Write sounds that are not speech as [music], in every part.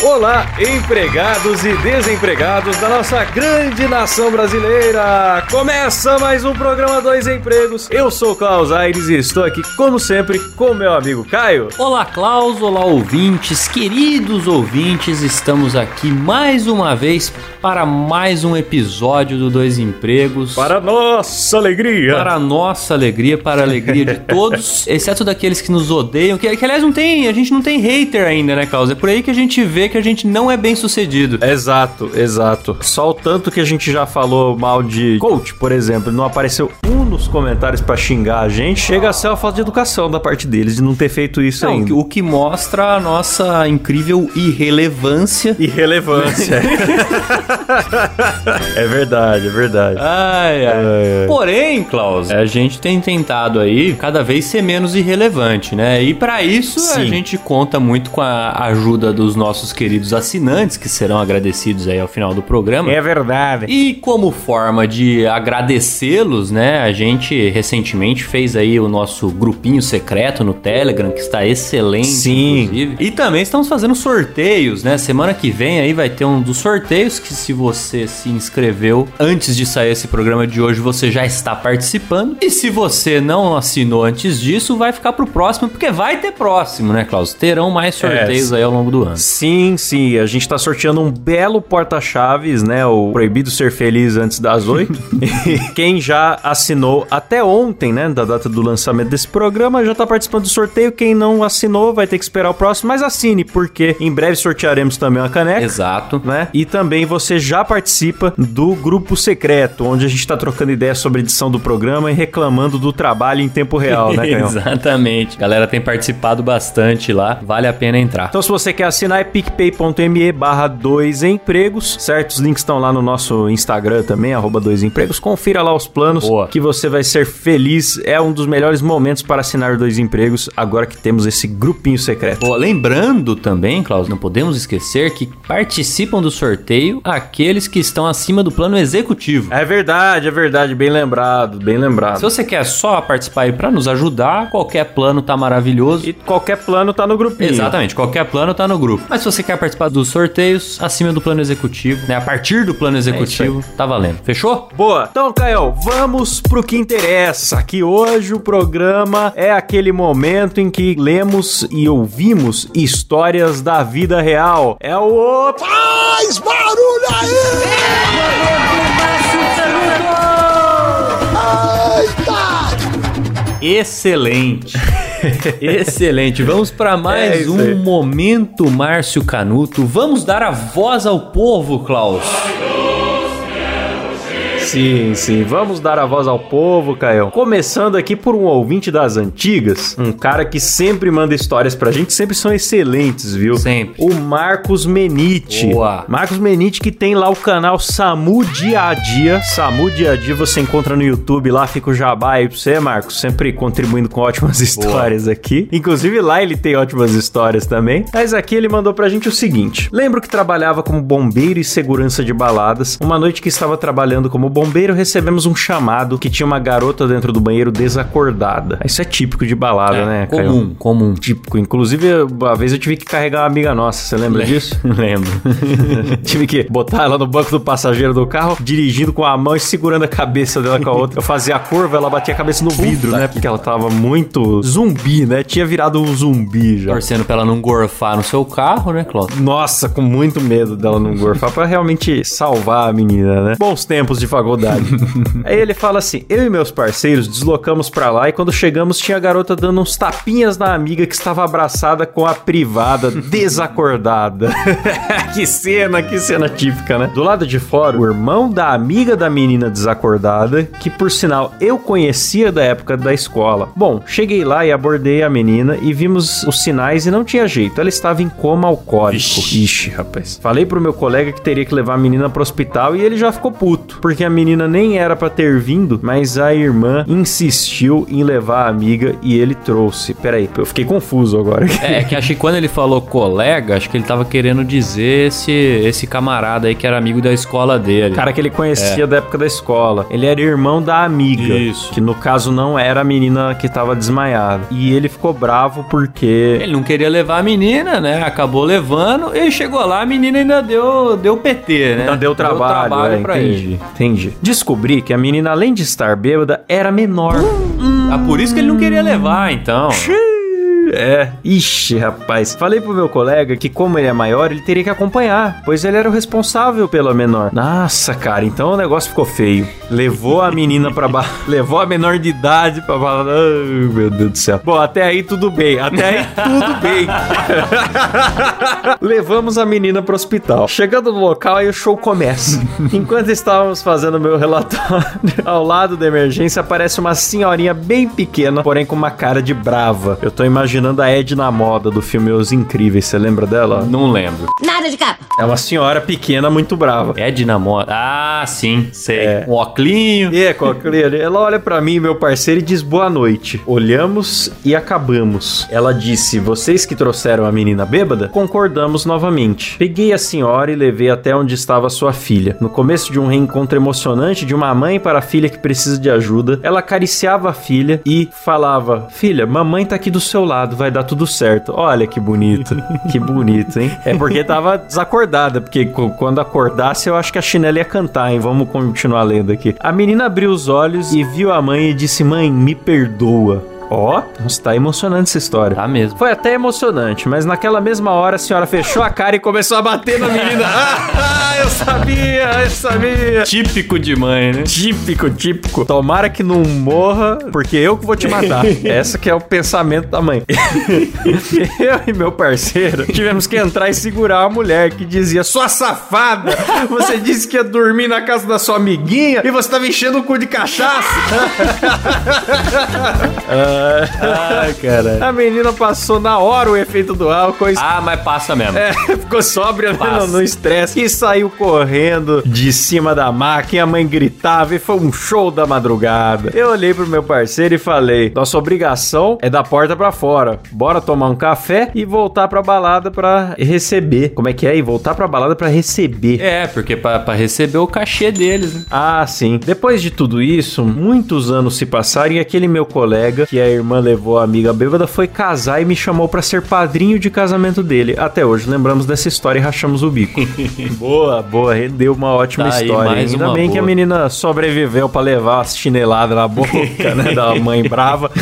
Olá, empregados e desempregados da nossa grande nação brasileira! Começa mais um programa Dois Empregos. Eu sou o Klaus Aires e estou aqui, como sempre, com meu amigo Caio. Olá, Klaus, olá, ouvintes, queridos ouvintes, estamos aqui mais uma vez para mais um episódio do Dois Empregos. Para nossa alegria! Para a nossa alegria, para a alegria de todos, [laughs] exceto daqueles que nos odeiam, que, que aliás não tem, a gente não tem hater ainda, né, Klaus? É por aí que a gente vê que a gente não é bem sucedido. Exato, exato. Só o tanto que a gente já falou mal de coach, por exemplo, não apareceu um nos comentários pra xingar a gente, chega a ser uma falta de educação da parte deles de não ter feito isso Não, ainda. o que mostra a nossa incrível irrelevância. Irrelevância. [laughs] é verdade, é verdade. Ai, ai. Ai, ai. Porém, Klaus, a gente tem tentado aí cada vez ser menos irrelevante, né? E pra isso a Sim. gente conta muito com a ajuda dos nossos queridos assinantes, que serão agradecidos aí ao final do programa. É verdade. E como forma de agradecê-los, né, a gente recentemente fez aí o nosso grupinho secreto no Telegram, que está excelente, Sim. inclusive. E também estamos fazendo sorteios, né? Semana que vem aí vai ter um dos sorteios que se você se inscreveu antes de sair esse programa de hoje, você já está participando. E se você não assinou antes disso, vai ficar pro próximo, porque vai ter próximo, né, Klaus? Terão mais sorteios É. aí ao longo do ano. Sim, sim, a gente tá sorteando um belo porta-chaves, né? O Proibido Ser Feliz antes das oito. [laughs] E Quem já assinou até ontem, né? Da data do lançamento desse programa, já tá participando do sorteio. Quem não assinou vai ter que esperar o próximo, mas assine, porque em breve sortearemos também uma caneca. Exato. Né? E também você já participa do grupo secreto, onde a gente tá trocando ideias sobre a edição do programa e reclamando do trabalho em tempo real, né, [laughs] Canhão? Exatamente. A galera tem participado bastante lá. Vale a pena entrar. Então, se você quer assinar, é picpay.me barra dois empregos, certo? Os links estão lá no nosso Instagram também, arroba dois empregos. Confira lá os planos Boa. que você vai ser feliz. É um dos melhores momentos para assinar dois empregos, agora que temos esse grupinho secreto. Pô, lembrando também, Klaus, não podemos esquecer que participam do sorteio aqueles que estão acima do plano executivo. É verdade, é verdade, bem lembrado, bem Se lembrado. você quer só participar aí pra nos ajudar, qualquer plano tá maravilhoso. E qualquer plano tá no grupinho. Exatamente, qualquer plano tá no grupo. Mas se você quer participar dos sorteios, acima do plano executivo, né? A partir do plano executivo, tá valendo. Fechou? Boa. Então, Caio, vamos pro que interessa. Que hoje o programa é aquele momento em que lemos e ouvimos histórias da vida real. É o Faz barulho aí! Eita! Excelente. [laughs] Excelente. Vamos para É mais aí. um momento Márcio Canuto. Vamos dar a voz ao povo, Klaus. Sim, sim. Vamos dar a voz ao povo, Caio. Começando aqui por um ouvinte das antigas, um cara que sempre manda histórias pra gente, sempre são excelentes, viu? Sempre. O Marcos Menite. Boa. Marcos Menite que tem lá o canal Samu Dia a Dia. Samu Dia a Dia você encontra no YouTube, lá fica o jabá aí pra você, Marcos, sempre contribuindo com ótimas [laughs] histórias aqui. Inclusive lá ele tem ótimas histórias também. Mas aqui ele mandou pra gente o seguinte: Lembro que trabalhava como bombeiro e segurança de baladas. Uma noite que estava trabalhando como bombeiro, recebemos um chamado que tinha uma garota dentro do banheiro desacordada. Isso é típico de balada, né, Caio? comum, comum. Típico. Inclusive, uma vez eu tive que carregar uma amiga nossa, você lembra disso? [laughs] Lembro. [laughs] tive que botar ela no banco do passageiro do carro, dirigindo com a mão e segurando a cabeça dela com a outra. Eu fazia a curva, ela batia a cabeça no vidro, né? Porque ela tava muito zumbi, né? Tinha virado um zumbi já. Torcendo pra ela não gorfar no seu carro, né, Klaus? Nossa, com muito medo dela não gorfar pra realmente salvar a menina, né? Bons tempos de faculdade faculdade. [laughs] Aí ele fala assim: eu e meus parceiros deslocamos pra lá e quando chegamos tinha a garota dando uns tapinhas na amiga que estava abraçada com a privada [laughs] desacordada. [laughs] que cena, que cena típica, né? Do lado de fora, o irmão da amiga da menina desacordada, que por sinal eu conhecia da época da escola. Bom, cheguei lá e abordei a menina e vimos os sinais e não tinha jeito. Ela estava em coma alcoólico. Vixe. Ixi, rapaz. Falei pro meu colega que teria que levar a menina pro hospital e ele já ficou puto, porque a menina nem era pra ter vindo, mas a irmã insistiu em levar a amiga e ele trouxe. Peraí, eu fiquei confuso agora. [laughs] É, que acho que quando ele falou colega, acho que ele tava querendo dizer esse, esse camarada aí que era amigo da escola dele. Cara que ele conhecia da época da escola. Ele era irmão da amiga. Isso. Que no caso não era a menina que tava desmaiada. E ele ficou bravo porque. Ele não queria levar a menina, né? Acabou levando e chegou lá, a menina ainda deu, deu PT, né? Ainda deu trabalho, é, pra entendi, ele. entendi. Descobri que a menina, além de estar bêbada, era menor. Ah, por isso que ele não queria levar, então. É, ixi, rapaz. Falei pro meu colega que, como ele é maior, ele teria que acompanhar, pois ele era o responsável pela menor. Nossa, cara, então o negócio ficou feio. Levou a menina pra [laughs] levou a menor de idade pra. Ai, meu Deus do céu. Bom, até aí tudo bem. Até aí tudo bem. [laughs] Levamos a menina pro hospital. Chegando no local, aí o show começa. Enquanto estávamos fazendo meu relatório, [laughs] ao lado da emergência aparece uma senhorinha bem pequena, porém com uma cara de brava. Eu tô imaginando a Edna Moda do filme Os Incríveis. Você lembra dela? Não lembro. Nada de capa. É uma senhora pequena, muito brava. É dinamota. Ah, sim, sei. É. Um oclinho. E é, Cochlear, ela olha pra mim, meu parceiro, e diz boa noite. Olhamos e acabamos. Ela disse: Vocês que trouxeram a menina bêbada? Concordamos novamente. Peguei a senhora e levei até onde estava sua filha. No começo de um reencontro emocionante de uma mãe para a filha que precisa de ajuda, ela acariciava a filha e falava: Filha, mamãe tá aqui do seu lado, vai dar tudo certo. Olha que bonito. [laughs] que bonito, hein? É porque tava desacordada, porque quando acordasse eu acho que a chinela ia cantar, hein? Vamos continuar lendo aqui. A menina abriu os olhos e viu a mãe e disse: Mãe, me perdoa. Ó, nossa, tá emocionante essa história. Tá mesmo. Foi até emocionante, mas naquela mesma hora a senhora fechou a cara e começou a bater na menina. [laughs] ah, eu sabia, eu sabia. Típico de mãe, né? Típico, típico. Tomara que não morra, porque eu que vou te matar. [laughs] Essa que é o pensamento da mãe. [laughs] eu e meu parceiro tivemos que entrar e segurar a mulher que dizia: Sua safada! Você disse que ia dormir na casa da sua amiguinha e você tava enchendo o cu de cachaça. Ai, cara. A menina passou na hora o efeito do álcool. Ah, mas passa mesmo. É, [laughs] ficou sóbria né, Passa. no estresse e saiu correndo de cima da máquina. A mãe gritava e foi um show da madrugada. Eu olhei pro meu parceiro e falei: Nossa obrigação é da porta pra fora. Bora tomar um café e voltar pra balada pra receber. Como é que é? E voltar pra balada pra receber. É, porque pra, pra receber o cachê deles, né? Ah, sim. Depois de tudo isso, muitos anos se passaram e aquele meu colega, que a irmã levou a amiga bêbada, foi casar e me chamou pra ser padrinho de casamento dele. Até hoje lembramos dessa história e rachamos o bico. [laughs] boa, boa, rendeu uma ótima Tá aí, história. mais Ainda bem que a boa. menina sobreviveu pra levar as chineladas na boca, né, da [laughs] mãe brava. [laughs]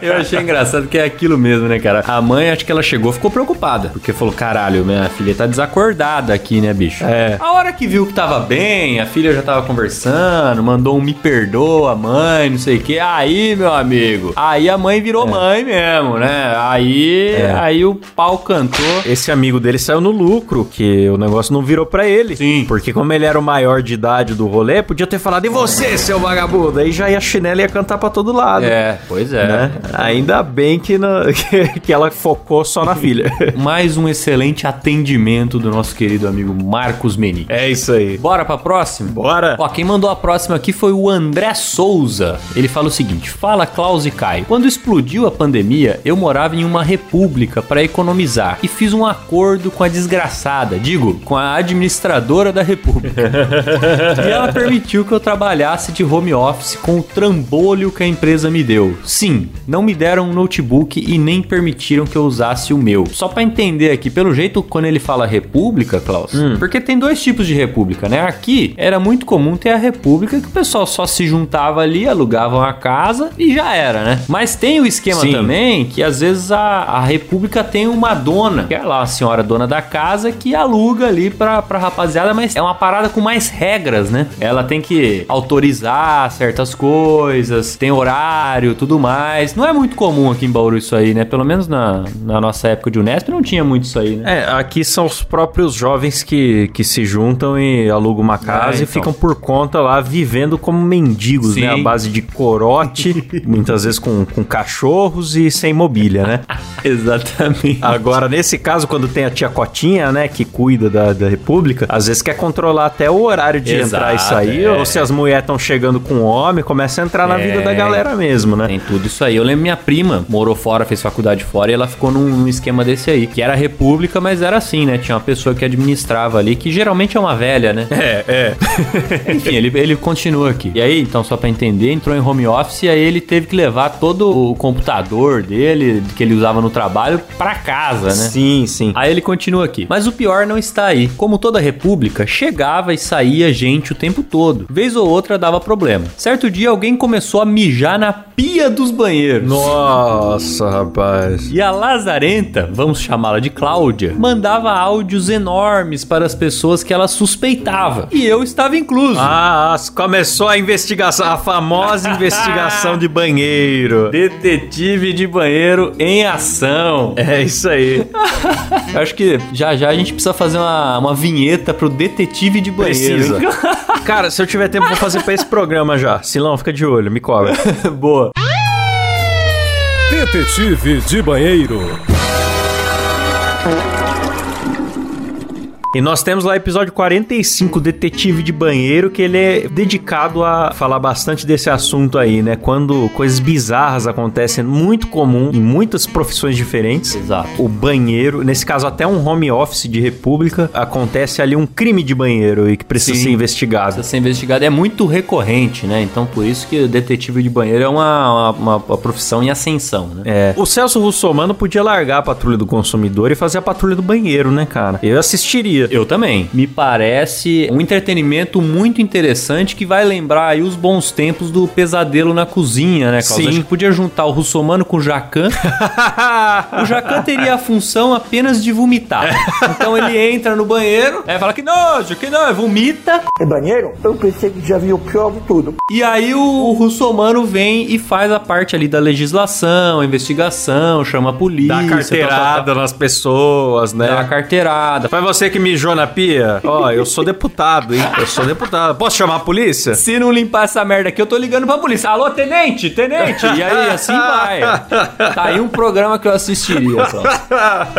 Eu achei engraçado que é aquilo mesmo, né, cara? A mãe, acho que ela chegou, ficou preocupada. Porque falou: caralho, minha filha tá desacordada aqui, né, bicho? É. A hora que viu que tava bem, a filha já tava conversando, mandou um me perdoa, mãe, não sei o que. Aí, meu amigo, aí a mãe virou mãe mesmo, né? Aí, É. aí o pau cantou. Esse amigo dele saiu no lucro, que o negócio não virou pra ele. Sim. Porque como ele era o maior de idade do rolê, podia ter falado, e você, seu vagabundo? Aí já ia a chinela e ia cantar pra todo lado. É, pois é. Né? Ainda bem que, não- [laughs] que, que ela focou só na filha. [laughs] Mais um excelente atendimento do nosso querido amigo Marcos Meni. É isso aí. Bora pra próxima? Bora. Ó, quem mandou a próxima aqui foi o André Souza. Ele fala o seguinte: Fala Klaus e Caio. Quando explodiu a pandemia, eu morava em uma república para economizar e fiz um acordo com a desgraçada, digo, com a administradora da república. e ela permitiu que eu trabalhasse de home office com o trambolho que a empresa me deu. Sim, não me deram um notebook e nem permitiram que eu usasse o meu. Só pra entender aqui, pelo jeito, quando ele fala república, Klaus, porque tem dois tipos de república, né? Aqui era muito comum ter a república que o pessoal só se juntava ali, alugavam a casa casa e já era, né? Mas tem o esquema Sim. também que às vezes a, a república tem uma dona, que é lá a senhora dona da casa, que aluga ali pra, pra rapaziada, mas é uma parada com mais regras, né? Ela tem que autorizar certas coisas, tem horário, tudo mais. Não é muito comum aqui em Bauru isso aí, né? Pelo menos na, na nossa época de Unesp não tinha muito isso aí, né? É, aqui são os próprios jovens que, que se juntam e alugam uma casa É, e então. ficam por conta lá vivendo como mendigos, Sim. né? A base de muitas vezes com, com cachorros e sem mobília, né? [laughs] Exatamente. Agora, nesse caso, quando tem a tia Cotinha, né, que cuida da, da República, às vezes quer controlar até o horário de Exato, entrar e sair, é. ou se as mulheres estão chegando com homem, começa a entrar na É. vida da galera mesmo, né? Tem tudo isso aí. Eu lembro minha prima morou fora, fez faculdade fora e ela ficou num, num esquema desse aí. Que era república, mas era assim, né? Tinha uma pessoa que administrava ali, que geralmente é uma velha, né? É, é. [laughs] Enfim, ele, ele continua aqui. E aí, então, só pra entender, entrou em home office e aí ele teve que levar todo o computador dele, que ele usava no trabalho, pra casa, né? Sim, sim. Aí ele continua aqui. Mas o pior não está aí. Como toda república, chegava e saía gente o tempo todo. Vez ou outra dava problema. Certo dia alguém começou a mijar na pia dos banheiros. Nossa, rapaz. E a Lazarenta, vamos chamá-la de Cláudia, mandava áudios enormes para as pessoas que ela suspeitava. E eu estava incluso. Ah, começou a investigação, a famosa investigação [laughs] de banheiro. Detetive de banheiro em ação. É isso aí. [laughs] Eu acho que já já a gente precisa fazer uma, uma vinheta pro detetive de banheiro. Precisa. [laughs] Cara, se eu tiver tempo, vou fazer pra esse programa já. Silão, fica de olho, me cobra. [laughs] Boa. Detetive de banheiro. E nós temos lá o episódio 45, Detetive de Banheiro, que ele é dedicado a falar bastante desse assunto aí, né? Quando coisas bizarras acontecem, muito comum em muitas profissões diferentes. Exato. O banheiro, nesse caso até um home office de república, acontece ali um crime de banheiro e que precisa Sim. ser investigado. Precisa ser investigado. É muito recorrente, né? Então, por isso que o detetive de banheiro é uma, uma, uma profissão em ascensão, né? É. O Celso Russomano podia largar a patrulha do consumidor e fazer a patrulha do banheiro, né, cara? Eu assistiria. Eu também. Me parece um entretenimento muito interessante que vai lembrar aí os bons tempos do pesadelo na cozinha, né, Klaus? Sim. Acho que podia juntar o Russomano com o Jacan. [laughs] o Jacan teria a função apenas de vomitar. Então ele entra no banheiro, aí fala que nojo, que não, vomita. É banheiro? Eu pensei que já vi o pior de tudo. E aí o, o Russomano vem e faz a parte ali da legislação, a investigação, chama a polícia. Dá carteirada tal, nas pessoas, né? Dá a carteirada. Foi você que mijou na pia? Ó, eu sou deputado, hein? Eu sou deputado. Posso chamar a polícia? Se não limpar essa merda aqui, eu tô ligando pra polícia. Alô, tenente, tenente. E aí, assim vai. Tá aí um programa que eu assistiria, só.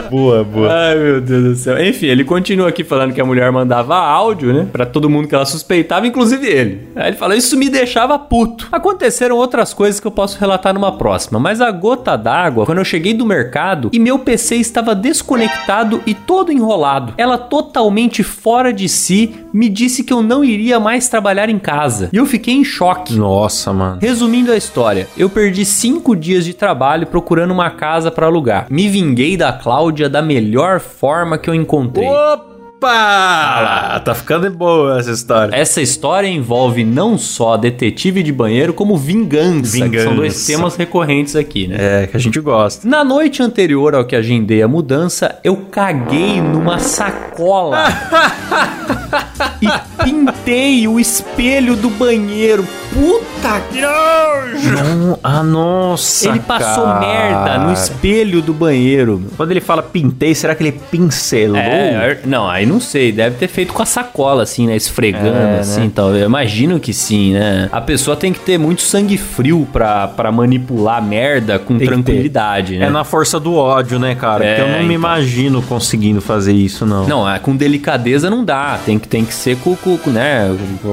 Boa, boa. Ai, meu Deus do céu. Enfim, ele continua aqui falando que a mulher mandava áudio, né? Pra todo mundo que ela suspeitava, inclusive ele. Aí ele fala, isso me deixava puto. Aconteceram outras coisas que eu posso relatar numa próxima, mas a gota d'água, quando eu cheguei do mercado e meu PC estava desconectado e todo enrolado. Ela totalmente fora de si, me disse que eu não iria mais trabalhar em casa. E eu fiquei em choque. Nossa, mano. Resumindo a história, eu perdi cinco dias de trabalho procurando uma casa pra alugar. Me vinguei da Cláudia da melhor forma que eu encontrei. Opa! Tá ficando boa essa história. Essa história envolve não só detetive de banheiro, como vingança, que são dois Vingança. temas recorrentes aqui, né? É, que a gente gosta. Na noite anterior ao que agendei a mudança, eu caguei numa sacola [laughs] e pintei o espelho do banheiro. Puta que nojo! Ah, nossa. Ele passou cara. merda no espelho do banheiro. Quando ele fala pintei, será que ele pincelou? É, não, aí não sei, deve ter feito com a sacola, assim, né? Esfregando, É, assim, né? então. Eu imagino que sim, né? A pessoa tem que ter muito sangue frio pra, pra manipular a merda com Tem tranquilidade, né? É na força do ódio, né, cara? É, Porque eu não me então. imagino conseguindo fazer isso, não. Não, é, com delicadeza não dá. Tem que, tem que ser com, com, com, né,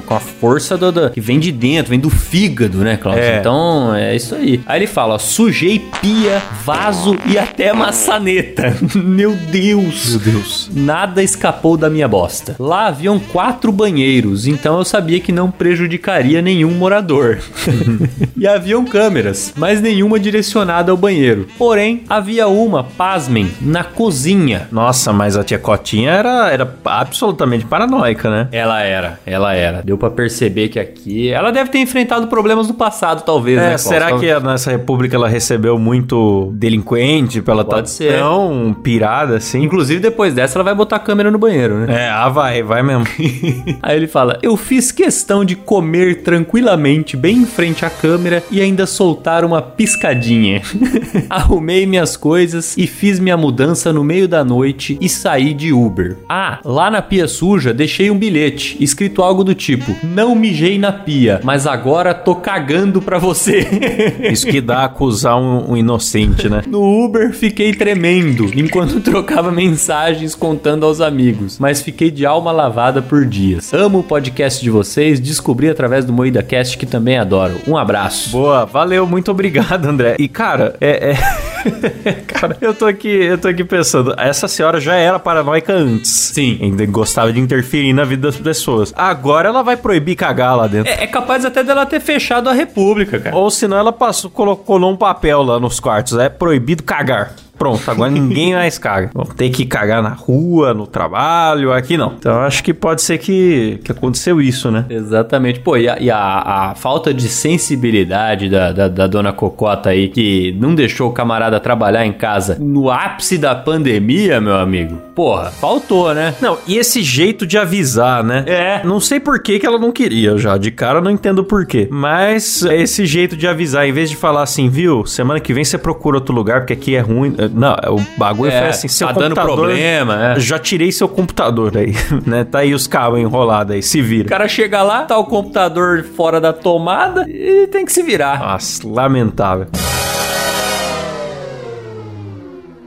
com a força do, do- que vem de dentro, vem do fígado, né, Cláudio? É. Então, é isso aí. Aí ele fala, ó, sujei pia, vaso e até maçaneta. [laughs] Meu Deus. Meu Deus. Nada escapou da minha bosta. Lá haviam quatro banheiros, então eu sabia que não prejudicaria nenhum morador. [laughs] e haviam câmeras, mas nenhuma direcionada ao banheiro. Porém, havia uma, pasmem, na cozinha. Nossa, mas a tia Cotinha era, era absolutamente paranoica, né? Ela era, ela era. Deu pra perceber que aqui. Ela deve ter tenha enfrentado problemas no passado, talvez, É, né? Será que nessa república ela recebeu muito delinquente pra ela tá Pode ser. tão pirada assim? Inclusive, depois dessa, ela vai botar a câmera no banheiro, né? É, ah, vai, vai mesmo. [laughs] Aí ele fala: Eu fiz questão de comer tranquilamente, bem em frente à câmera e ainda soltar uma piscadinha. [laughs] Arrumei minhas coisas e fiz minha mudança no meio da noite e saí de Uber. Ah, lá na pia suja deixei um bilhete escrito algo do tipo: Não mijei na pia, mas agora tô cagando pra você. [laughs] Isso que dá acusar um, um inocente, né? No Uber fiquei tremendo enquanto [laughs] trocava mensagens contando aos amigos, mas fiquei de alma lavada por dias. Amo o podcast de vocês, descobri através do Moída Cast que também adoro. Um abraço. Boa, valeu, muito obrigado, André. E cara, é. é- [laughs] [laughs] cara, eu tô aqui, eu tô aqui pensando, essa senhora já era paranoica antes. Sim. Ainda gostava de interferir na vida das pessoas. Agora ela vai proibir cagar lá dentro. É, é capaz até dela ter fechado a República, cara. Ou senão ela passou, colocou um papel lá nos quartos. É proibido cagar. Pronto, agora ninguém mais caga. Vão ter que cagar na rua, no trabalho, aqui não. Então acho que pode ser que, que aconteceu isso, né? Exatamente. Pô, e a, e a- a falta de sensibilidade da, da, da dona Cocota aí, que não deixou o camarada trabalhar em casa no ápice da pandemia, meu amigo. Porra, faltou, né? Não, e esse jeito de avisar, né? É. Não sei por que, que ela não queria já. De cara não entendo por quê. Mas é esse jeito de avisar, em vez de falar assim, viu? Semana que vem você procura outro lugar, porque aqui é ruim. Não, o bagulho É, foi assim, seu tá dando computador. problema, é. Já tirei seu computador aí, [laughs] né? Tá aí os cabos enrolados aí, se O vira. cara chega lá, tá o computador fora da tomada e tem que se virar. Nossa, lamentável.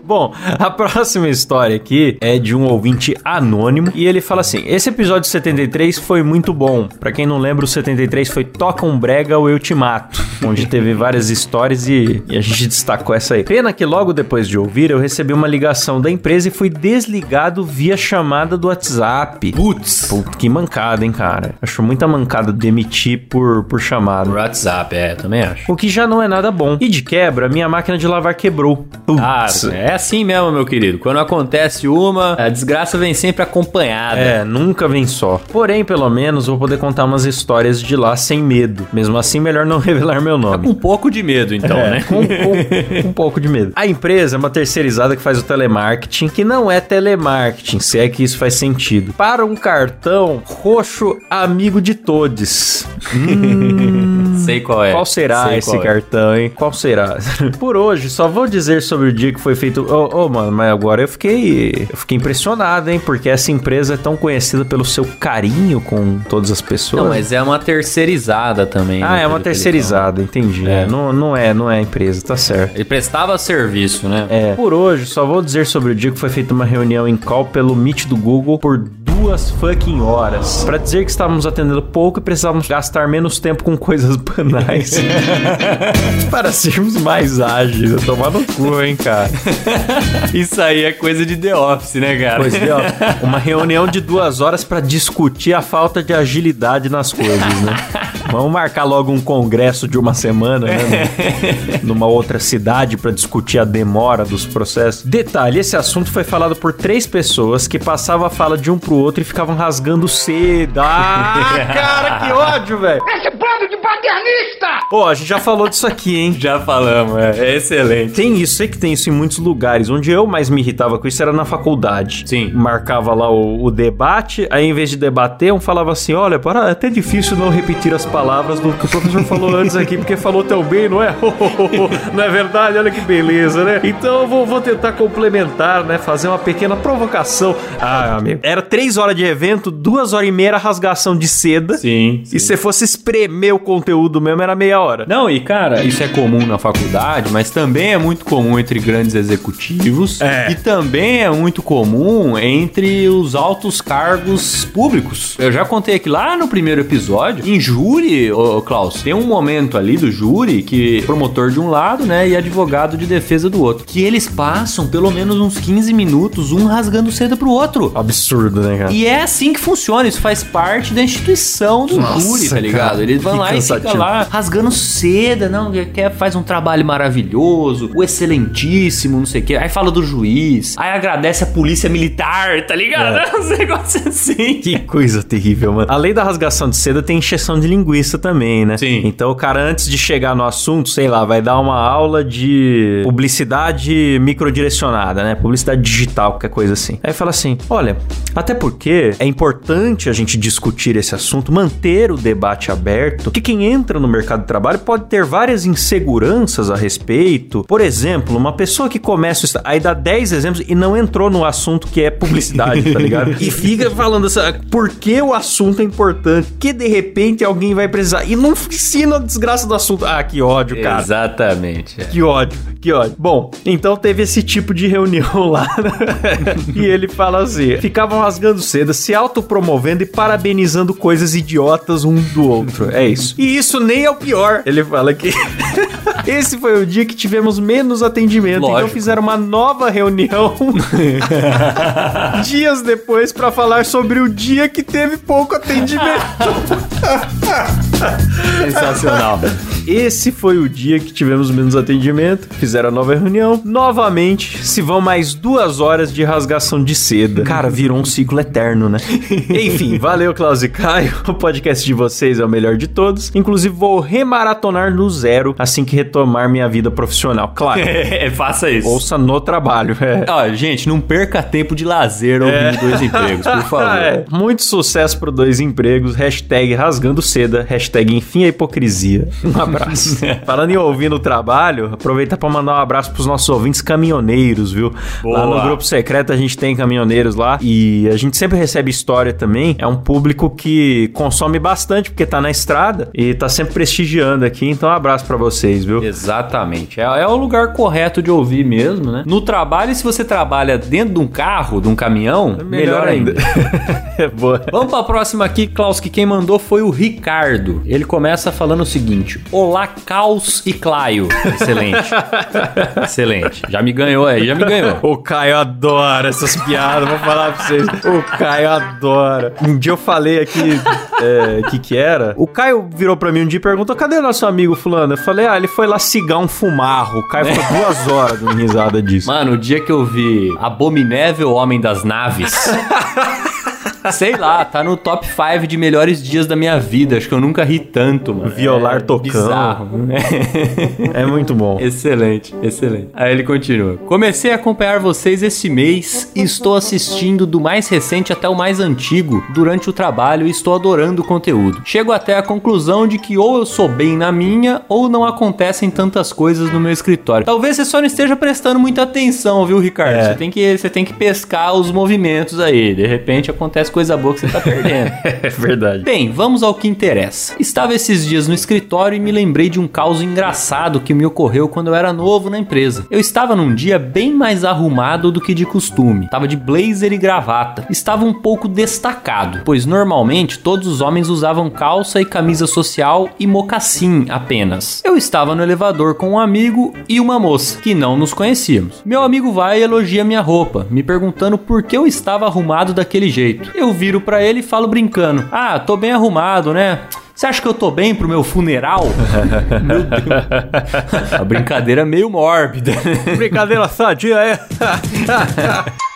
Bom, a próxima história aqui é de um ouvinte anônimo e ele fala assim: Esse episódio 73 foi muito bom. Pra quem não lembra, o 73 foi Toca um Brega ou Eu Te Mato, onde teve várias histórias e, e a gente destacou essa aí. Pena que logo depois de ouvir, eu recebi uma ligação da empresa e fui desligado via chamada do WhatsApp. Putz. Que mancada, hein, cara? Acho muita mancada demitir por, por chamada. WhatsApp, é, também acho. O que já não é nada bom. E de quebra, minha máquina de lavar quebrou. Ah, Putz. é assim mesmo, meu querido. Quando acontece uma, a desgraça vem sempre acompanhada. É, nunca vem só. Porém, pelo menos vou poder contar umas histórias de lá sem medo. Mesmo assim, melhor não [laughs] revelar meu nome. Um pouco de medo, então, É, né? com, com- com um pouco de medo. A empresa é uma terceirizada que faz o telemarketing, que não é telemarketing, se é que isso faz sentido. Para um cartão roxo amigo de todos. [laughs] Sei qual é. Qual será Sei esse qual é. cartão, hein? Qual será? [laughs] Por hoje, só vou dizer sobre o dia que foi feito. Ô, ô, mano, mas agora eu fiquei. Eu fiquei impressionado, hein? Porque essa empresa é tão conhecida pelo seu carinho com todas as pessoas. Não, mas é uma terceirizada também. Ah, né, é uma terceirizada, entendi. É. É, não, não é, não é a empresa, tá certo. Ele prestava serviço, né? É. Por hoje, só vou dizer sobre o dia que foi feita uma reunião em call pelo Meet do Google por duas fucking horas. Pra dizer que estávamos atendendo pouco e precisávamos gastar menos tempo com coisas [laughs] banais. [laughs] para sermos mais ágeis. Tomar no cu, hein, cara. [laughs] Isso aí é coisa de The Office, né, cara? Pois é, ó, uma reunião de duas horas pra discutir a falta de agilidade nas coisas, né? Vamos marcar logo um congresso de uma semana, né? [laughs] Numa outra cidade pra discutir a demora dos processos. Detalhe, esse assunto foi falado por três pessoas que passavam a fala de um pro outro e ficavam rasgando cedo. Ah, [laughs] cara, que ódio, velho! Esse bando de paternista! Pô, a gente já falou disso aqui, hein? [laughs] Já falamos, é, é excelente. Tem isso, sei que tem isso em muitos lugares. Onde eu mais me irritava com isso era na faculdade. Sim. Marcava lá o, o debate, aí em vez de debater, um falava assim: olha, para, é até difícil não repetir as palavras do que o professor falou antes aqui, porque falou tão bem, não é? [laughs] não é verdade? Olha que beleza, né? Então eu vou, vou tentar complementar, né? Fazer uma pequena provocação. Ah, amigo. Era três horas de evento, duas horas e meia era rasgação de seda. Sim. E se fosse espremer o conteúdo mesmo, era meia hora. Não, e cara, isso é comum na faculdade, mas também é muito comum entre grandes executivos. É. E também é muito comum entre os altos cargos públicos. Eu já contei aqui lá no primeiro episódio, em júri, ô, Klaus, tem um momento ali do júri que promotor de um lado, né, e advogado de defesa do outro, que eles passam pelo menos uns 15 minutos, um rasgando seda pro outro. Absurdo, né, cara? E é assim que funciona, isso faz parte da instituição do Nossa, júri, tá cara, ligado? Eles vão que lá e fica cansativo. lá rasgando seda, não, quer, faz um trabalho maravilhoso, o excelentíssimo, não sei o quê. Aí fala do juiz, aí agradece a polícia militar, tá ligado? É. [laughs] Uns negócios assim. Que coisa terrível, mano. Além da rasgação de seda, tem encheção de linguiça também, né? Sim. Então o cara, antes de chegar no assunto, sei lá, vai dar uma aula de publicidade microdirecionada, né? Publicidade digital, qualquer coisa assim. Aí fala assim: olha, até porque é importante a gente discutir esse assunto, manter o debate aberto, que quem entra no mercado de trabalho pode ter várias inseguranças a respeito. Por exemplo, uma pessoa que começa. Aí dá 10 exemplos e não entrou no assunto que é publicidade, tá ligado? [laughs] E fica falando essa, por que o assunto é importante, que de repente alguém vai precisar. E não ensina a desgraça do assunto. Ah, que ódio, cara. Exatamente. é. Que ódio, que ódio. Bom, então teve esse tipo de reunião [laughs] lá. né? e ele fala assim: ficavam rasgando seda, se autopromovendo e parabenizando coisas idiotas um do outro. É isso. E isso nem é o pior. Ele fala que. [laughs] Esse foi o dia que tivemos menos atendimento. Então Lógico. fizeram uma nova reunião [laughs] dias depois pra falar sobre o dia que teve pouco atendimento. Sensacional. Esse foi o dia que tivemos menos atendimento. Fizeram a nova reunião. Novamente, se vão mais duas horas de rasgação de seda. Cara, virou um ciclo eterno, né? [laughs] Enfim, valeu, Klaus e Caio. O podcast de vocês é o melhor de todos. Inclusive, vou remaratonar no zero assim que retomar minha vida profissional. Claro. [laughs] É, faça isso. Ouça no trabalho. É. Gente, não perca tempo de lazer ouvindo dois empregos, por [laughs] favor. É, muito sucesso pro dois empregos. Hashtag rasgando seda. Hashtag enfim a hipocrisia. [laughs] Um abraço. [laughs] Falando em ouvir no trabalho, aproveita pra mandar um abraço pros nossos ouvintes caminhoneiros, viu? Lá Boa. no grupo secreto a gente tem caminhoneiros lá e a gente sempre recebe história também. É um público que consome bastante porque tá na estrada e tá sempre prestigiando aqui. Então um abraço pra vocês, viu? Exatamente. É, é o lugar correto de ouvir mesmo, né? No trabalho, se você trabalha dentro de um carro, de um caminhão, melhor, ainda. [laughs] é boa. Vamos pra próxima aqui, Klaus, que quem mandou foi o Ricardo. Ele começa falando o seguinte: Olá, Caos e Claio. Excelente. [laughs] Excelente. Já me ganhou aí, já me ganhou. O Caio adora essas piadas, vou falar pra vocês. O Caio adora. Um dia eu falei aqui o que que era. O Caio virou pra mim um dia e perguntou: cadê nosso amigo fulano? Eu falei: ah, ele foi lá cigar um fumarro. O Caio ficou duas horas dando risada disso. Mano, o dia que eu vi Abominével Homem das Naves. [laughs] Sei lá, tá no top 5 de melhores dias da minha vida. Acho que eu nunca ri tanto, mano. Violar é tocando. Bizarro. É muito bom. Excelente, excelente. Aí ele continua. Comecei a acompanhar vocês esse mês e estou assistindo do mais recente até o mais antigo durante o trabalho e estou adorando o conteúdo. Chego até a conclusão de que ou eu sou bem na minha ou não acontecem tantas coisas no meu escritório. Talvez você só não esteja prestando muita atenção, viu, Ricardo? É. Você tem que você tem que pescar os movimentos aí. De repente acontece coisa boa que você tá perdendo. [laughs] É verdade. Bem, vamos ao que interessa. Estava esses dias no escritório e me lembrei de um caos engraçado que me ocorreu quando eu era novo na empresa. Eu estava num dia bem mais arrumado do que de costume. Estava de blazer e gravata. Estava um pouco destacado, pois normalmente todos os homens usavam calça e camisa social e mocassim apenas. Eu estava no elevador com um amigo e uma moça que não nos conhecíamos. Meu amigo vai e elogia minha roupa, me perguntando por que eu estava arrumado daquele jeito. Eu viro pra ele e falo brincando: "Ah, tô bem arrumado, né?" Você acha que eu tô bem pro meu funeral? [laughs] meu Deus. A brincadeira é meio mórbida. Brincadeira sadia, é? [laughs]